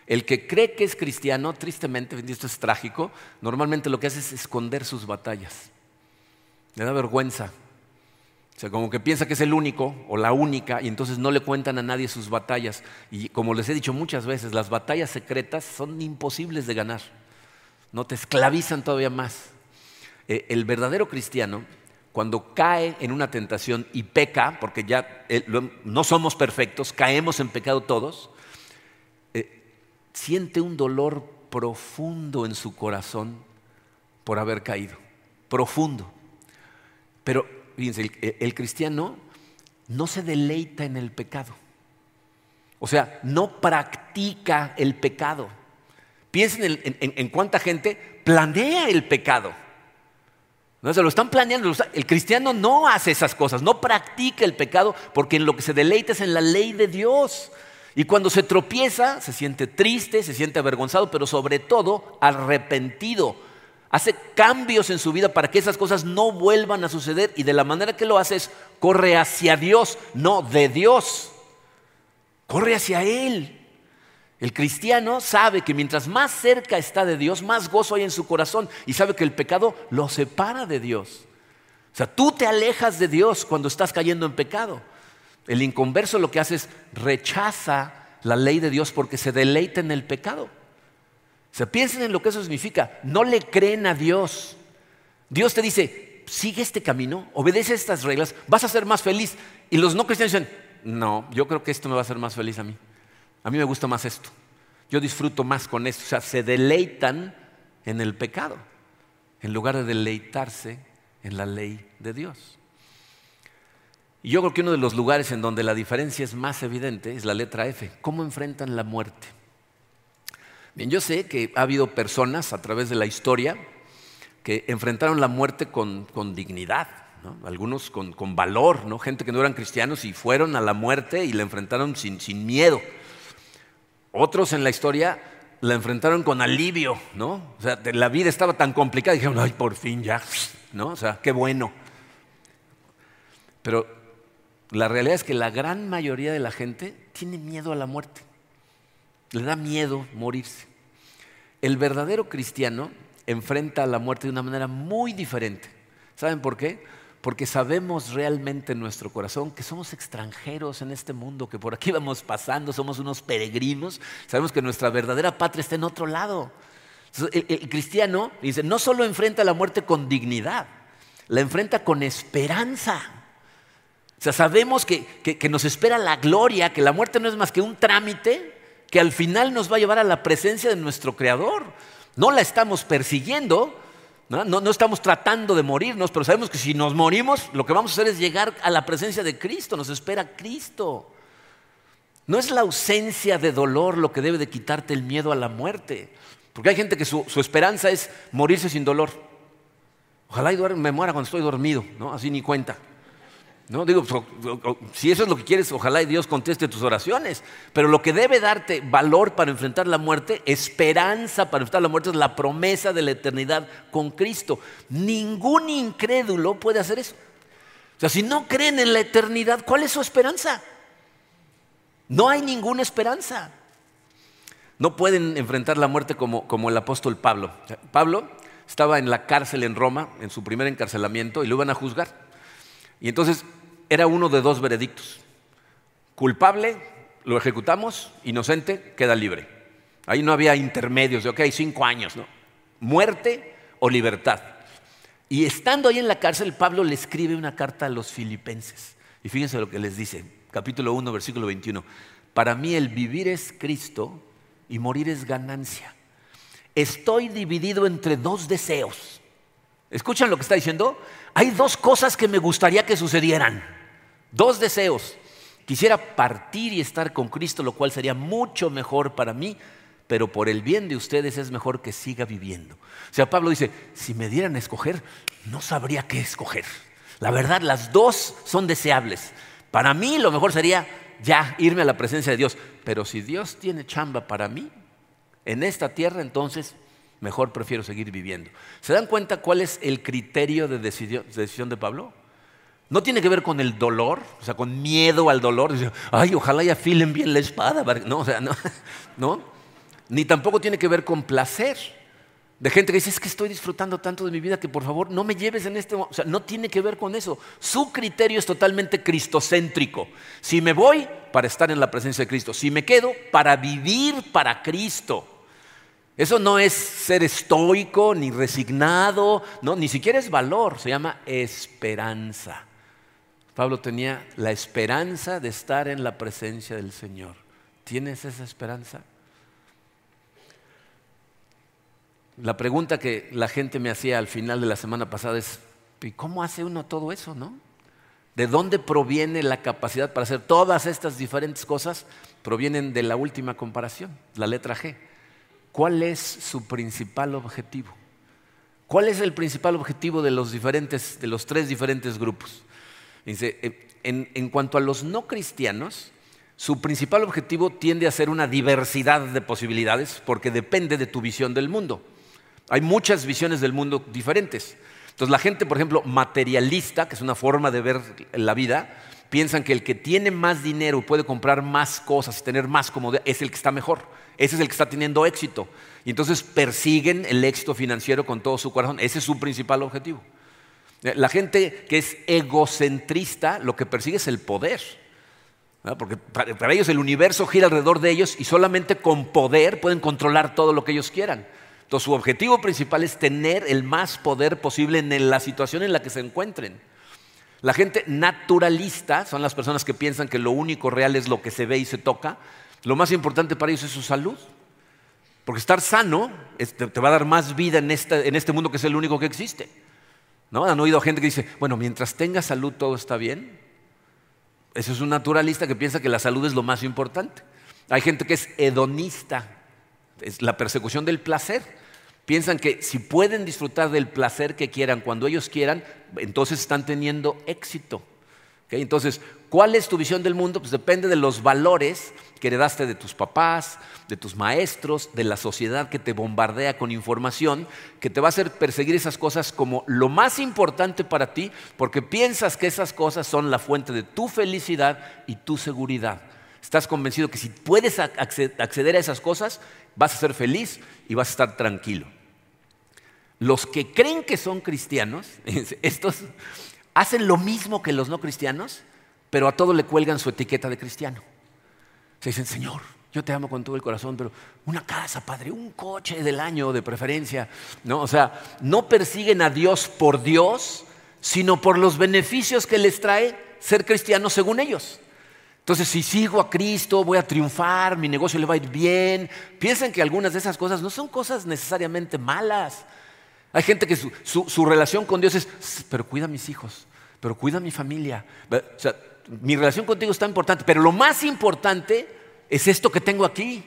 El que cree que es cristiano, tristemente, esto es trágico, normalmente lo que hace es esconder sus batallas. Le da vergüenza. O sea, como que piensa que es el único o la única y entonces no le cuentan a nadie sus batallas. Y como les he dicho muchas veces, las batallas secretas son imposibles de ganar. No te esclavizan todavía más. Eh, el verdadero cristiano cuando cae en una tentación y peca, porque ya eh, no somos perfectos, caemos en pecado todos, eh, siente un dolor profundo en su corazón por haber caído, profundo. Pero fíjense, el, cristiano no se deleita en el pecado. O sea, no practica el pecado. Piensen en cuánta gente planea el pecado. No, se lo están planeando. El cristiano no hace esas cosas, no practica el pecado porque en lo que se deleita es en la ley de Dios. Y cuando se tropieza, se siente triste, se siente avergonzado, pero sobre todo arrepentido. Hace cambios en su vida para que esas cosas no vuelvan a suceder y de la manera que lo hace es corre hacia Dios, no de Dios. Corre hacia Él. El cristiano sabe que mientras más cerca está de Dios, más gozo hay en su corazón y sabe que el pecado lo separa de Dios. O sea, tú te alejas de Dios cuando estás cayendo en pecado. El inconverso lo que hace es rechaza la ley de Dios porque se deleita en el pecado. O sea, piensen en lo que eso significa. No le creen a Dios. Dios te dice, sigue este camino, obedece estas reglas, vas a ser más feliz. Y los no cristianos dicen, no, yo creo que esto me va a hacer más feliz a mí. A mí me gusta más esto. Yo disfruto más con esto. O sea, se deleitan en el pecado en lugar de deleitarse en la ley de Dios. Y yo creo que uno de los lugares en donde la diferencia es más evidente es la letra F. ¿Cómo enfrentan la muerte? Bien, yo sé que ha habido personas a través de la historia que enfrentaron la muerte con, dignidad, algunos con, valor, ¿no? gente que no eran cristianos y fueron a la muerte y la enfrentaron sin, sin miedo. Otros en la historia la enfrentaron con alivio, ¿no? O sea, la vida estaba tan complicada y dijeron, ay, por fin ya, ¿no? O sea, qué bueno. Pero la realidad es que la gran mayoría de la gente tiene miedo a la muerte. Le da miedo morirse. El verdadero cristiano enfrenta la muerte de una manera muy diferente. ¿Saben por qué? porque sabemos realmente en nuestro corazón que somos extranjeros en este mundo, que por aquí vamos pasando, somos unos peregrinos, sabemos que nuestra verdadera patria está en otro lado. el, cristiano dice, no solo enfrenta la muerte con dignidad, la enfrenta con esperanza. O sea, sabemos que, que nos espera la gloria, que la muerte no es más que un trámite que al final nos va a llevar a la presencia de nuestro Creador. No la estamos persiguiendo, ¿no? estamos tratando de morirnos, pero sabemos que si nos morimos, lo que vamos a hacer es llegar a la presencia de Cristo, nos espera Cristo. No es la ausencia de dolor lo que debe de quitarte el miedo a la muerte, porque hay gente que su, esperanza es morirse sin dolor. Ojalá me muera cuando estoy dormido, ¿no? así ni cuenta. No digo, si eso es lo que quieres, ojalá y Dios conteste tus oraciones. Pero lo que debe darte valor para enfrentar la muerte, esperanza para enfrentar la muerte, es la promesa de la eternidad con Cristo. Ningún incrédulo puede hacer eso. O sea, si no creen en la eternidad, ¿cuál es su esperanza? No hay ninguna esperanza. No pueden enfrentar la muerte como, como el apóstol Pablo. Pablo estaba en la cárcel en Roma, en su primer encarcelamiento, y lo iban a juzgar. Y entonces era uno de dos veredictos. Culpable, lo ejecutamos, inocente, queda libre. Ahí no había intermedios de, ok, cinco años, ¿no? Muerte o libertad. Y estando ahí en la cárcel, Pablo le escribe una carta a los filipenses. Y fíjense lo que les dice, capítulo 1, versículo 21. Para mí el vivir es Cristo y morir es ganancia. Estoy dividido entre dos deseos. ¿Escuchan lo que está diciendo? Hay dos cosas que me gustaría que sucedieran. Dos deseos. Quisiera partir y estar con Cristo, lo cual sería mucho mejor para mí, pero por el bien de ustedes es mejor que siga viviendo. O sea, Pablo dice, si me dieran a escoger, no sabría qué escoger. La verdad, las dos son deseables. Para mí lo mejor sería ya irme a la presencia de Dios. Pero si Dios tiene chamba para mí en esta tierra, entonces mejor prefiero seguir viviendo. ¿Se dan cuenta cuál es el criterio de decisión de Pablo? No tiene que ver con el dolor, o sea, con miedo al dolor. Ay, ojalá ya afilen bien la espada. No, o sea, no, [laughs] no. Ni tampoco tiene que ver con placer. De gente que dice, es que estoy disfrutando tanto de mi vida que por favor no me lleves en este momento. O sea, no tiene que ver con eso. Su criterio es totalmente cristocéntrico. Si me voy, para estar en la presencia de Cristo. Si me quedo, para vivir para Cristo. Eso no es ser estoico ni resignado, no, ni siquiera es valor, se llama esperanza. Pablo tenía la esperanza de estar en la presencia del Señor. ¿Tienes esa esperanza? La pregunta que la gente me hacía al final de la semana pasada es, ¿y cómo hace uno todo eso, no? ¿De dónde proviene la capacidad para hacer todas estas diferentes cosas? Provienen de la última comparación, la letra G. ¿Cuál es su principal objetivo? ¿Cuál es el principal objetivo de los, diferentes, de los tres diferentes grupos? Dice, eh, en, cuanto a los no cristianos, su principal objetivo tiende a ser una diversidad de posibilidades porque depende de tu visión del mundo. Hay muchas visiones del mundo diferentes. Entonces la gente, por ejemplo, materialista, que es una forma de ver la vida, piensan que el que tiene más dinero y puede comprar más cosas y tener más comodidad es el que está mejor. Ese es el que está teniendo éxito. Y entonces persiguen el éxito financiero con todo su corazón. Ese es su principal objetivo. La gente que es egocentrista lo que persigue es el poder. Porque para ellos el universo gira alrededor de ellos y solamente con poder pueden controlar todo lo que ellos quieran. Entonces su objetivo principal es tener el más poder posible en la situación en la que se encuentren. La gente naturalista son las personas que piensan que lo único real es lo que se ve y se toca. Lo más importante para ellos es su salud. Porque estar sano te va a dar más vida en este, en este mundo que es el único que existe. ¿No? ¿Han oído gente que dice, bueno, mientras tenga salud todo está bien? Eso es un naturalista que piensa que la salud es lo más importante. Hay gente que es hedonista, es la persecución del placer. Piensan que si pueden disfrutar del placer que quieran cuando ellos quieran, entonces están teniendo éxito. Entonces, ¿cuál es tu visión del mundo? Pues depende de los valores que heredaste de tus papás, de tus maestros, de la sociedad que te bombardea con información, que te va a hacer perseguir esas cosas como lo más importante para ti, porque piensas que esas cosas son la fuente de tu felicidad y tu seguridad. Estás convencido que si puedes acceder a esas cosas, vas a ser feliz y vas a estar tranquilo. Los que creen que son cristianos, [laughs] estos hacen lo mismo que los no cristianos, pero a todo le cuelgan su etiqueta de cristiano. Se dicen, Señor, yo te amo con todo el corazón, pero una casa, Padre, un coche del año de preferencia. ¿no? O sea, no persiguen a Dios por Dios, sino por los beneficios que les trae ser cristiano según ellos. Entonces, si sigo a Cristo, voy a triunfar, mi negocio le va a ir bien. Piensan que algunas de esas cosas no son cosas necesariamente malas. Hay gente que su, relación con Dios es, pero cuida a mis hijos, pero cuida a mi familia. O sea, mi relación contigo está importante, pero lo más importante es esto que tengo aquí.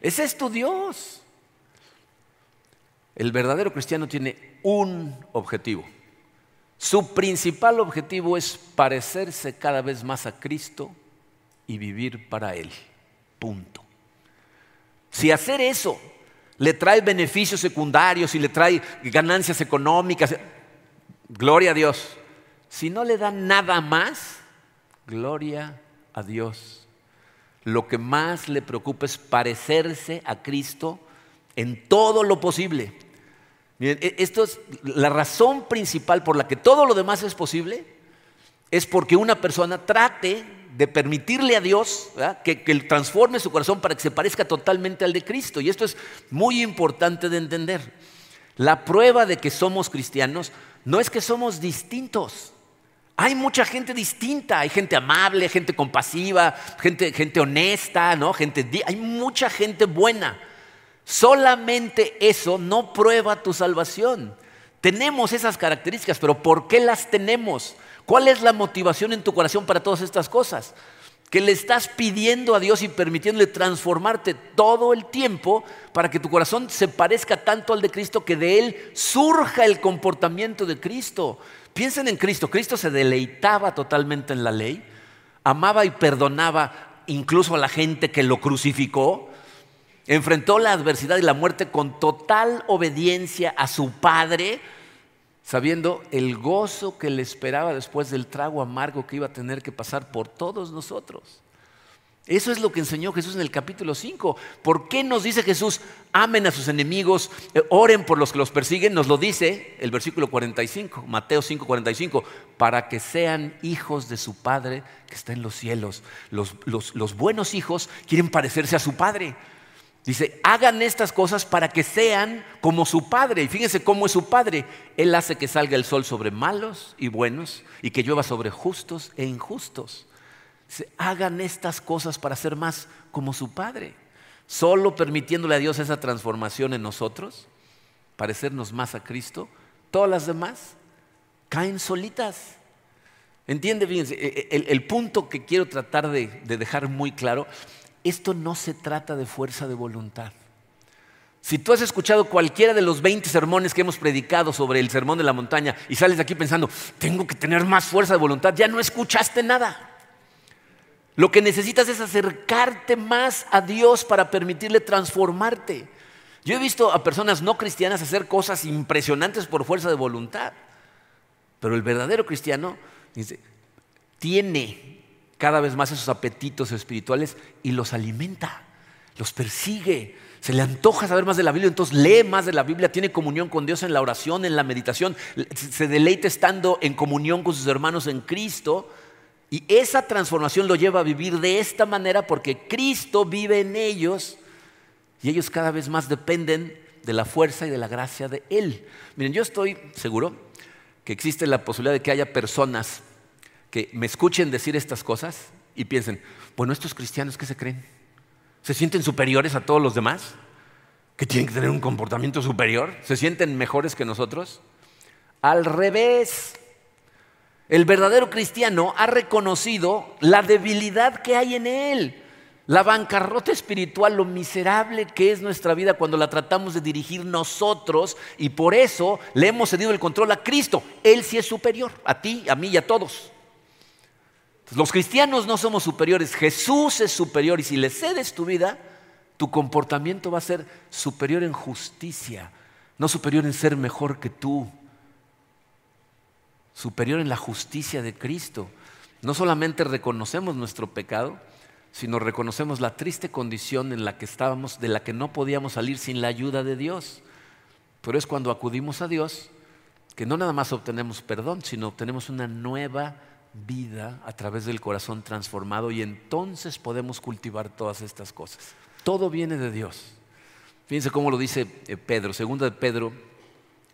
Es esto Dios. El verdadero cristiano tiene un objetivo Su principal objetivo es parecerse cada vez más a Cristo y vivir para Él. Punto. Si hacer eso le trae beneficios secundarios y le trae ganancias económicas, gloria a Dios. Si no le da nada más, gloria a Dios. Lo que más le preocupa es parecerse a Cristo en todo lo posible. E-, esto es la razón principal por la que todo lo demás es posible, es porque una persona trate de permitirle a Dios que, que transforme su corazón para que se parezca totalmente al de Cristo. Y esto es muy importante de entender. La prueba de que somos cristianos no es que somos distintos. Hay mucha gente distinta, hay gente amable, gente compasiva, gente, gente honesta, ¿no? gente, hay mucha gente buena. Solamente eso no prueba tu salvación. Tenemos esas características, pero ¿por qué las tenemos? ¿Cuál es la motivación en tu corazón para todas estas cosas? Que le estás pidiendo a Dios y permitiéndole transformarte todo el tiempo para que tu corazón se parezca tanto al de Cristo que de él surja el comportamiento de Cristo. Piensen en Cristo. Cristo se deleitaba totalmente en la ley, amaba y perdonaba incluso a la gente que lo crucificó, Enfrentó la adversidad y la muerte con total obediencia a su Padre, sabiendo el gozo que le esperaba después del trago amargo que iba a tener que pasar por todos nosotros. Eso es lo que enseñó Jesús en el capítulo 5. ¿Por qué nos dice Jesús, amen a sus enemigos, eh, oren por los que los persiguen? Nos lo dice el versículo 45, Mateo 5, 45, para que sean hijos de su Padre que está en los cielos. Los, los buenos hijos quieren parecerse a su Padre. Dice, hagan estas cosas para que sean como su Padre. Y fíjense cómo es su Padre. Él hace que salga el sol sobre malos y buenos y que llueva sobre justos e injustos. Dice, hagan estas cosas para ser más como su Padre. Solo permitiéndole a Dios esa transformación en nosotros, parecernos más a Cristo, todas las demás caen solitas. ¿Entiende? Fíjense, e, e, el, punto que quiero tratar de dejar muy claro esto no se trata de fuerza de voluntad. Si tú has escuchado cualquiera de los 20 sermones que hemos predicado sobre el sermón de la montaña y sales de aquí pensando, tengo que tener más fuerza de voluntad, ya no escuchaste nada. Lo que necesitas es acercarte más a Dios para permitirle transformarte. Yo he visto a personas no cristianas hacer cosas impresionantes por fuerza de voluntad, pero el verdadero cristiano dice, tiene cada vez más esos apetitos espirituales y los alimenta, los persigue. Se le antoja saber más de la Biblia, entonces lee más de la Biblia, tiene comunión con Dios en la oración, en la meditación, se deleita estando en comunión con sus hermanos en Cristo. Y esa transformación lo lleva a vivir de esta manera porque Cristo vive en ellos y ellos cada vez más dependen de la fuerza y de la gracia de Él. Miren, yo estoy seguro que existe la posibilidad de que haya personas que me escuchen decir estas cosas y piensen, bueno, estos cristianos, ¿qué se creen? ¿Se sienten superiores a todos los demás? ¿Que tienen que tener un comportamiento superior? ¿Se sienten mejores que nosotros? Al revés. El verdadero cristiano ha reconocido la debilidad que hay en él, la bancarrota espiritual, lo miserable que es nuestra vida cuando la tratamos de dirigir nosotros y por eso le hemos cedido el control a Cristo. Él sí es superior, a ti, a mí y a todos. Los cristianos no somos superiores, Jesús es superior y si le cedes tu vida, tu comportamiento va a ser superior en justicia, no superior en ser mejor que tú, superior en la justicia de Cristo. No solamente reconocemos nuestro pecado, sino reconocemos la triste condición en la que estábamos, de la que no podíamos salir sin la ayuda de Dios. Pero es cuando acudimos a Dios que no nada más obtenemos perdón, sino obtenemos una nueva vida a través del corazón transformado y entonces podemos cultivar todas estas cosas. Todo viene de Dios. Fíjense cómo lo dice eh, Pedro, segunda de Pedro,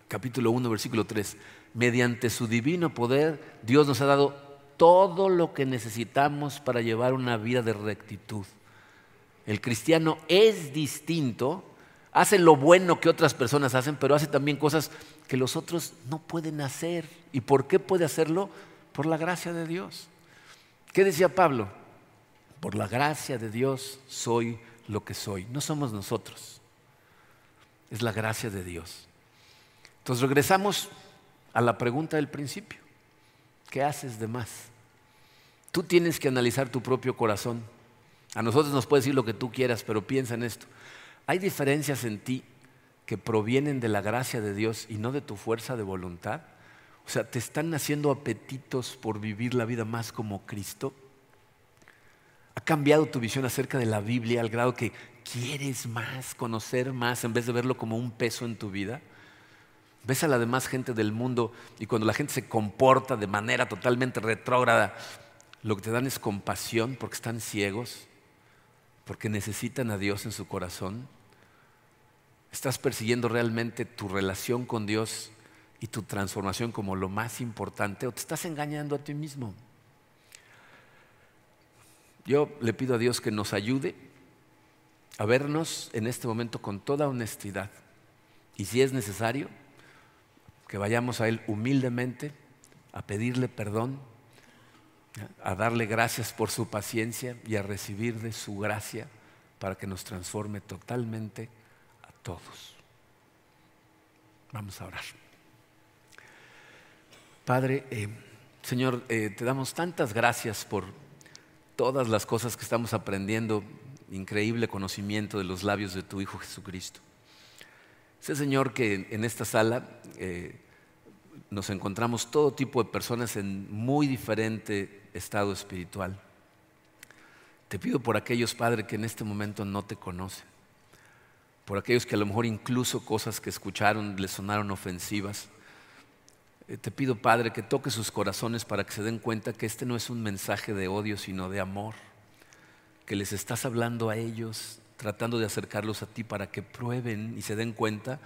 capítulo 1, versículo 3. Mediante su divino poder, Dios nos ha dado todo lo que necesitamos para llevar una vida de rectitud. El cristiano es distinto, hace lo bueno que otras personas hacen, pero hace también cosas que los otros no pueden hacer. ¿Y por qué puede hacerlo? Por la gracia de Dios. ¿Qué decía Pablo? Por la gracia de Dios soy lo que soy. No somos nosotros. Es la gracia de Dios. Entonces regresamos a la pregunta del principio. ¿Qué haces de más? Tú tienes que analizar tu propio corazón. A nosotros nos puede decir lo que tú quieras, pero piensa en esto. ¿Hay diferencias en ti que provienen de la gracia de Dios y no de tu fuerza de voluntad? O sea, ¿te están naciendo apetitos por vivir la vida más como Cristo? ¿Ha cambiado tu visión acerca de la Biblia al grado que quieres más, conocer más, en vez de verlo como un peso en tu vida? Ves a la demás gente del mundo y cuando la gente se comporta de manera totalmente retrógrada, lo que te dan es compasión porque están ciegos, porque necesitan a Dios en su corazón. Estás persiguiendo realmente tu relación con Dios y tu transformación como lo más importante o te estás engañando a ti mismo. Yo le pido a Dios que nos ayude a vernos en este momento con toda honestidad y si es necesario, que vayamos a Él humildemente a pedirle perdón, a darle gracias por su paciencia y a recibir de su gracia para que nos transforme totalmente a todos. Vamos a orar. Padre, eh, Señor, eh, te damos tantas gracias por todas las cosas que estamos aprendiendo, increíble conocimiento de los labios de tu Hijo Jesucristo. Sé, Señor, que en esta sala eh, nos encontramos todo tipo de personas en muy diferente estado espiritual. Te pido por aquellos, Padre, que en este momento no te conocen, por aquellos que a lo mejor incluso cosas que escucharon les sonaron ofensivas. Eh, te pido, Padre, que toque sus corazones para que se den cuenta que este no es un mensaje de odio, sino de amor, que les estás hablando a ellos tratando de acercarlos a ti para que prueben y se den cuenta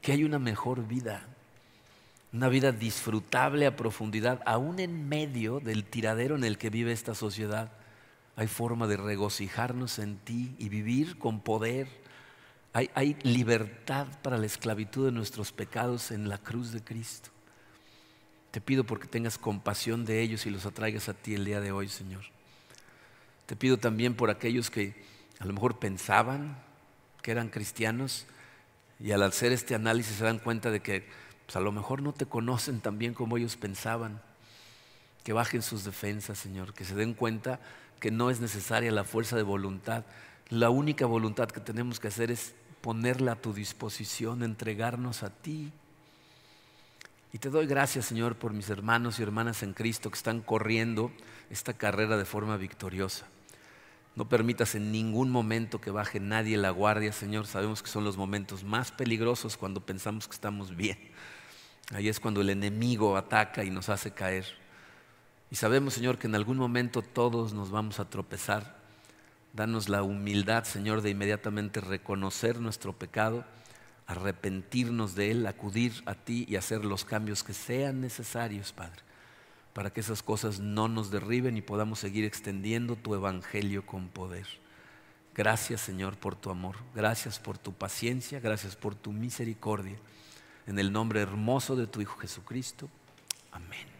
que hay una mejor vida, una vida disfrutable a profundidad, aún en medio del tiradero en el que vive esta sociedad. Hay forma de regocijarnos en ti y vivir con poder. Hay, hay libertad para la esclavitud de nuestros pecados en la cruz de Cristo. Te pido porque tengas compasión de ellos y los atraigas a ti el día de hoy, Señor. Te pido también por aquellos que a lo mejor pensaban que eran cristianos y al hacer este análisis se dan cuenta de que pues, a lo mejor no te conocen tan bien como ellos pensaban. Que bajen sus defensas, Señor, que se den cuenta que no es necesaria la fuerza de voluntad. La única voluntad que tenemos que hacer es ponerla a tu disposición, entregarnos a ti. Y te doy gracias, Señor, por mis hermanos y hermanas en Cristo que están corriendo esta carrera de forma victoriosa. No permitas en ningún momento que baje nadie la guardia, Señor. Sabemos que son los momentos más peligrosos cuando pensamos que estamos bien. Ahí es cuando el enemigo ataca y nos hace caer. Y sabemos, Señor, que en algún momento todos nos vamos a tropezar. Danos la humildad, Señor, de inmediatamente reconocer nuestro pecado, arrepentirnos de él, acudir a ti y hacer los cambios que sean necesarios, Padre para que esas cosas no nos derriben y podamos seguir extendiendo tu evangelio con poder. Gracias Señor por tu amor, gracias por tu paciencia, gracias por tu misericordia. En el nombre hermoso de tu Hijo Jesucristo. Amén.